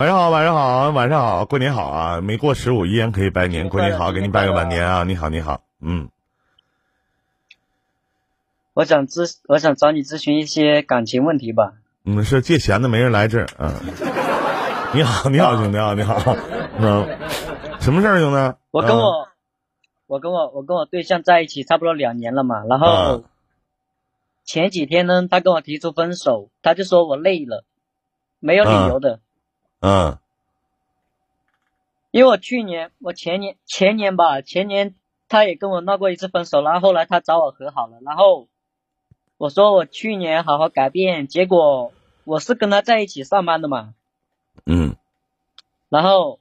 晚上好，晚上好，晚上好，过年好啊！没过十五依然可以拜年，过年好，给你拜个晚年啊！你好，你好，嗯，我想咨，我想找你咨询一些感情问题吧。嗯，是借钱的，没人来这儿。嗯，你好，你好，兄弟啊，你好，嗯，什么事儿，兄弟？我跟我，我跟我，我跟我对象在一起差不多两年了嘛，然后前几天呢，他跟我提出分手，他就说我累了，没有理由的。嗯，因为我去年，我前年前年吧，前年他也跟我闹过一次分手，然后后来他找我和好了，然后我说我去年好好改变，结果我是跟他在一起上班的嘛，嗯，然后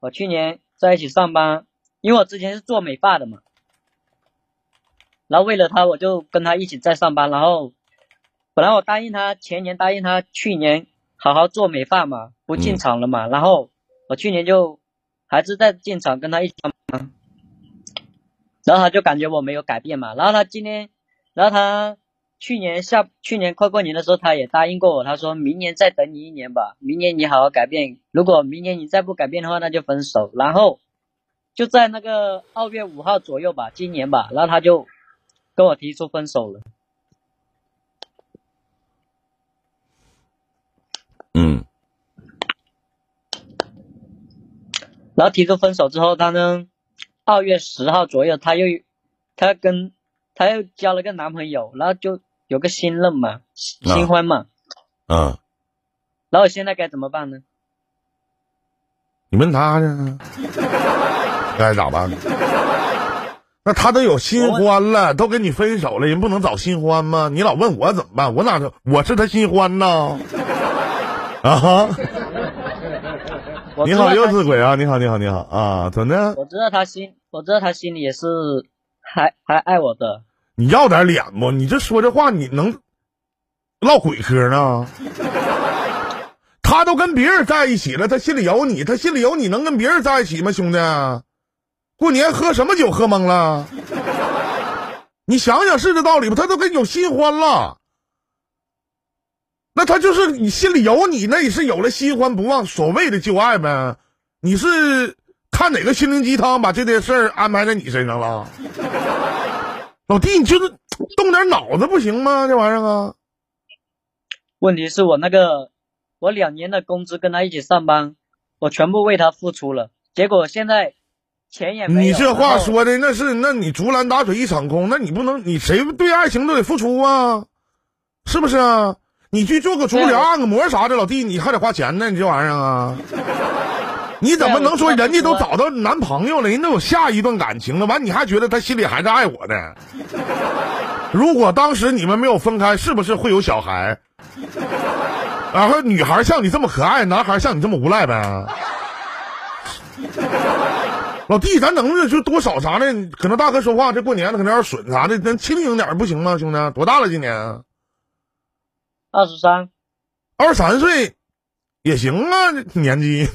我去年在一起上班，因为我之前是做美发的嘛，然后为了他我就跟他一起在上班，然后本来我答应他前年答应他去年。好好做美发嘛，不进厂了嘛。然后我去年就还是在进厂跟他一起上班，然后他就感觉我没有改变嘛。然后他今天，然后他去年下去年快过年的时候，他也答应过我，他说明年再等你一年吧，明年你好好改变。如果明年你再不改变的话，那就分手。然后就在那个二月五号左右吧，今年吧，然后他就跟我提出分手了。嗯，然后提出分手之后，他呢，二月十号左右，他又，他跟，他又交了个男朋友，然后就有个新任嘛，新欢嘛，嗯，然后现在该怎么办呢？你问他呢，该咋办？那他都有新欢了，都跟你分手了，人不能找新欢吗？你老问我怎么办？我哪知我是他新欢呢？啊哈！你好，幼稚鬼啊！你好，你好，你好啊！怎么的？我知道他心，我知道他心里也是还还爱我的。你要点脸不？你这说这话，你能唠鬼嗑呢？他都跟别人在一起了，他心里有你，他心里有你能跟别人在一起吗？兄弟，过年喝什么酒喝懵了？你想想是这道理不？他都跟有新欢了。那他就是你心里有你，那也是有了新欢不忘所谓的旧爱呗。你是看哪个心灵鸡汤把这件事儿安排在你身上了？老弟，你就是动点脑子不行吗？这玩意儿啊。问题是我那个我两年的工资跟他一起上班，我全部为他付出了，结果现在钱也没有。你这话说的那是，那你竹篮打水一场空，那你不能，你谁对爱情都得付出啊？是不是啊？你去做个足疗、按个摩啥的，老弟，你还得花钱呢。你这玩意儿啊，你怎么能说人家都找到男朋友了，人都有下一段感情了，完你还觉得他心里还是爱我的？如果当时你们没有分开，是不是会有小孩？然后女孩像你这么可爱，男孩像你这么无赖呗？老弟，咱能不能就多少啥的？可能大哥说话这过年了，可能有点损啥的，咱清醒点不行吗，兄弟？多大了今年？二十三，二十三岁也行啊，年纪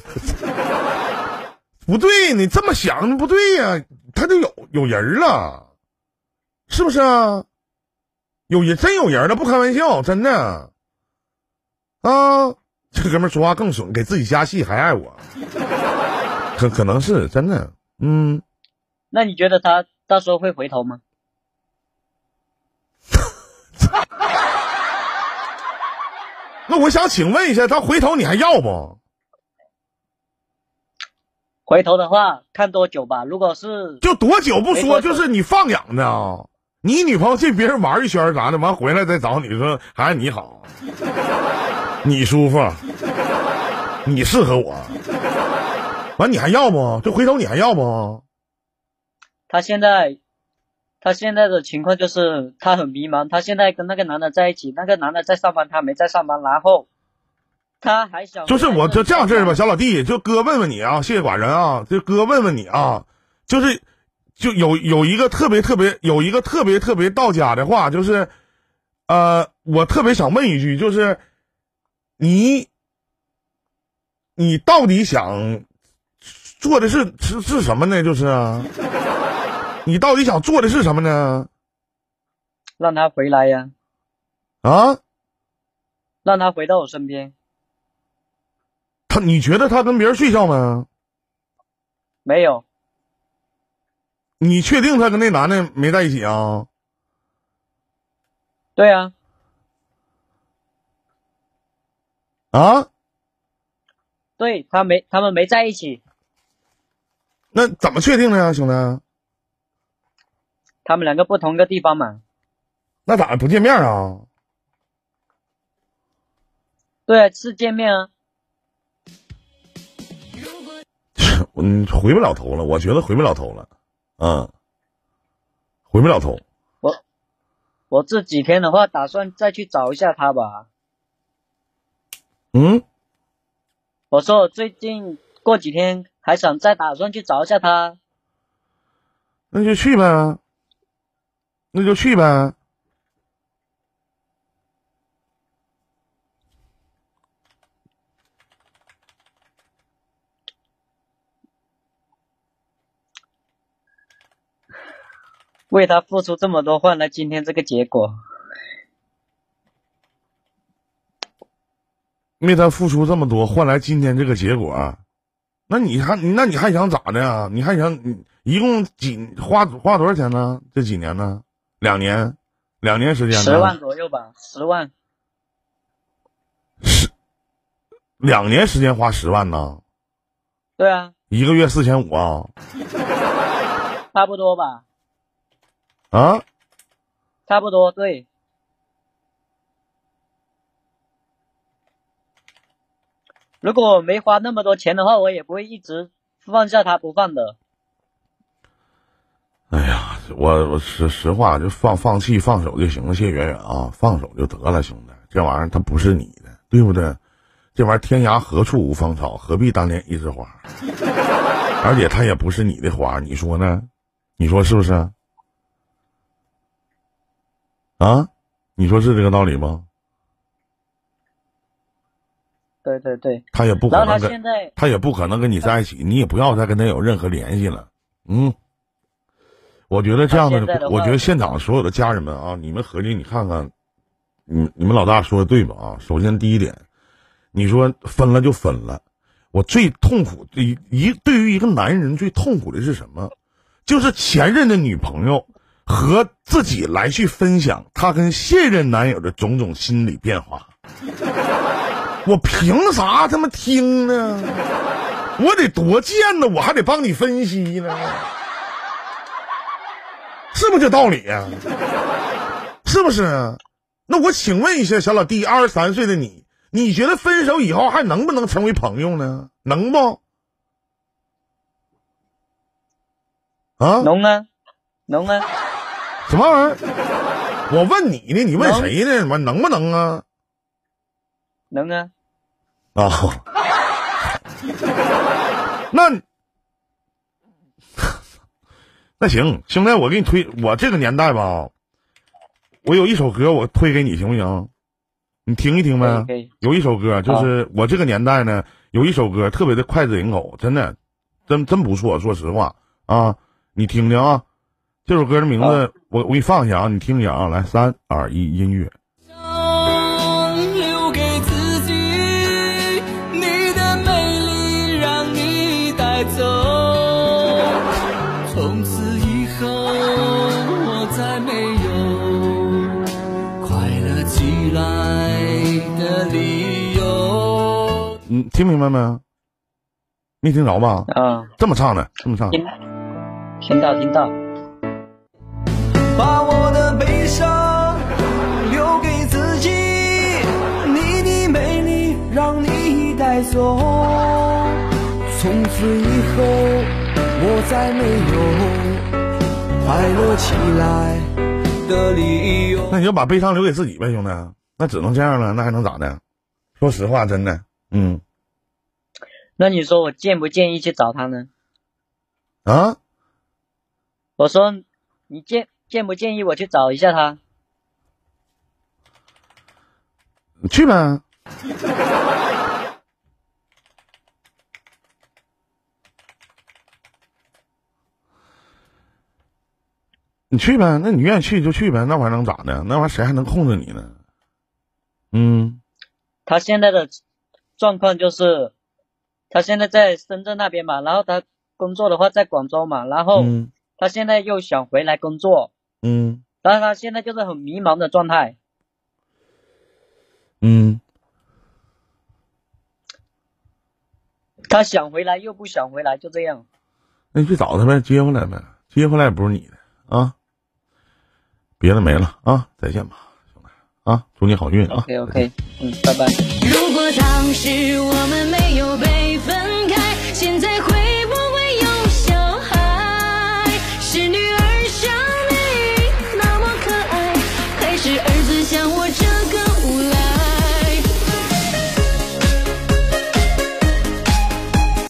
不对，你这么想不对呀，他就有有人了，是不是啊？有人真有人了，不开玩笑，真的啊！这哥们说话更损，给自己加戏还爱我，可可能是真的，嗯。那你觉得他到时候会回头吗？那我想请问一下，他回头你还要不？回头的话，看多久吧。如果是就多久不说，就是你放养的啊，你女朋友去别人玩一圈啥的，完回来再找你说还是你好，你舒服，你适合我，完你还要不？这回头你还要不？他现在。他现在的情况就是他很迷茫，他现在跟那个男的在一起，那个男的在上班，他没在上班，然后他还想就是我就这样式儿吧，小老弟，就哥问问你啊，谢谢寡人啊，就哥问问你啊，就是就有有一个特别特别有一个特别特别到家的话，就是呃，我特别想问一句，就是你你到底想做的是是是什么呢？就是啊。你到底想做的是什么呢？让他回来呀！啊！让他回到我身边。他你觉得他跟别人睡觉没？没有，你确定他跟那男的没在一起啊？对啊，啊？对他没，他们没在一起，那怎么确定的呀，兄弟？他们两个不同个地方嘛。那咋不见面啊？对啊，是见面啊。嗯，回不了头了，我觉得回不了头了，嗯，回不了头。我我这几天的话，打算再去找一下他吧。嗯，我说我最近过几天还想再打算去找一下他。那就去呗，那就去呗。为他付出这么多，换来今天这个结果。为他付出这么多，换来今天这个结果，那你还那你还想咋的呀？你还想你一共几花花多少钱呢？这几年呢？两年，两年时间？十万左右吧，十万。十两年时间花十万呢？对啊。一个月四千五啊？差不多吧。啊？差不多，对。如果我没花那么多钱的话，我也不会一直放下他不放的。我我实实话就放放弃放手就行了，谢远远啊，放手就得了，兄弟，这玩意儿它不是你的，对不对？这玩意儿天涯何处无芳草，何必单恋一枝花？而且它也不是你的花，你说呢？你说是不是？啊，你说是这个道理吗？对对对，他也不可能跟他他也不可能跟你在一起，你也不要再跟他有任何联系了。嗯，我觉得这样的，我觉得现场所有的家人们啊，你们合计，你看看，你你们老大说的对吧？啊，首先第一点，你说分了就分了，我最痛苦一一对于一个男人最痛苦的是什么？就是前任的女朋友和自己来去分享他跟现任男友的种种心理变化。我凭啥他妈听呢？我得多贱呢，我还得帮你分析呢，是不是这道理呀？是不是？那我请问一下，小老弟，二十三岁的你，你觉得分手以后还能不能成为朋友呢？能不？啊？能啊，能啊。什么玩意儿？我问你呢，你问谁呢？我能不能啊？能啊。啊，那那行，兄弟，我给你推，我这个年代吧，我有一首歌，我推给你，行不行？你听一听呗。有一首歌，就是我这个年代呢，有一首歌特别的脍炙人口，真的，真真不错。说实话啊，你听听啊，这首歌的名字，我我给你放一下啊，你听一下啊，来，三二一，音乐。听明白没？没听着吧？啊，这么唱的，这么唱。听，听到，听到。把我的悲伤留给自己，你的美丽让你带走。从此以后，我再没有快乐起来的理由。那你就把悲伤留给自己呗，兄弟。那只能这样了，那还能咋的？说实话，真的，嗯。那你说我建不建议去找他呢？啊？我说你建建不建议我去找一下他？你去呗。你去呗，那你愿意去就去呗，那玩意儿能咋的？那玩意儿谁还能控制你呢？嗯。他现在的状况就是。他现在在深圳那边嘛，然后他工作的话在广州嘛，然后嗯他现在又想回来工作，嗯但是他现在就是很迷茫的状态。嗯，他想回来又不想回来，就这样。那你去找他呗，接回来呗，接回来也不是你的啊。别的没了啊，再见吧，兄弟啊，祝你好运啊。OK OK，嗯，拜拜。如果当时我们没有被分开，现在会不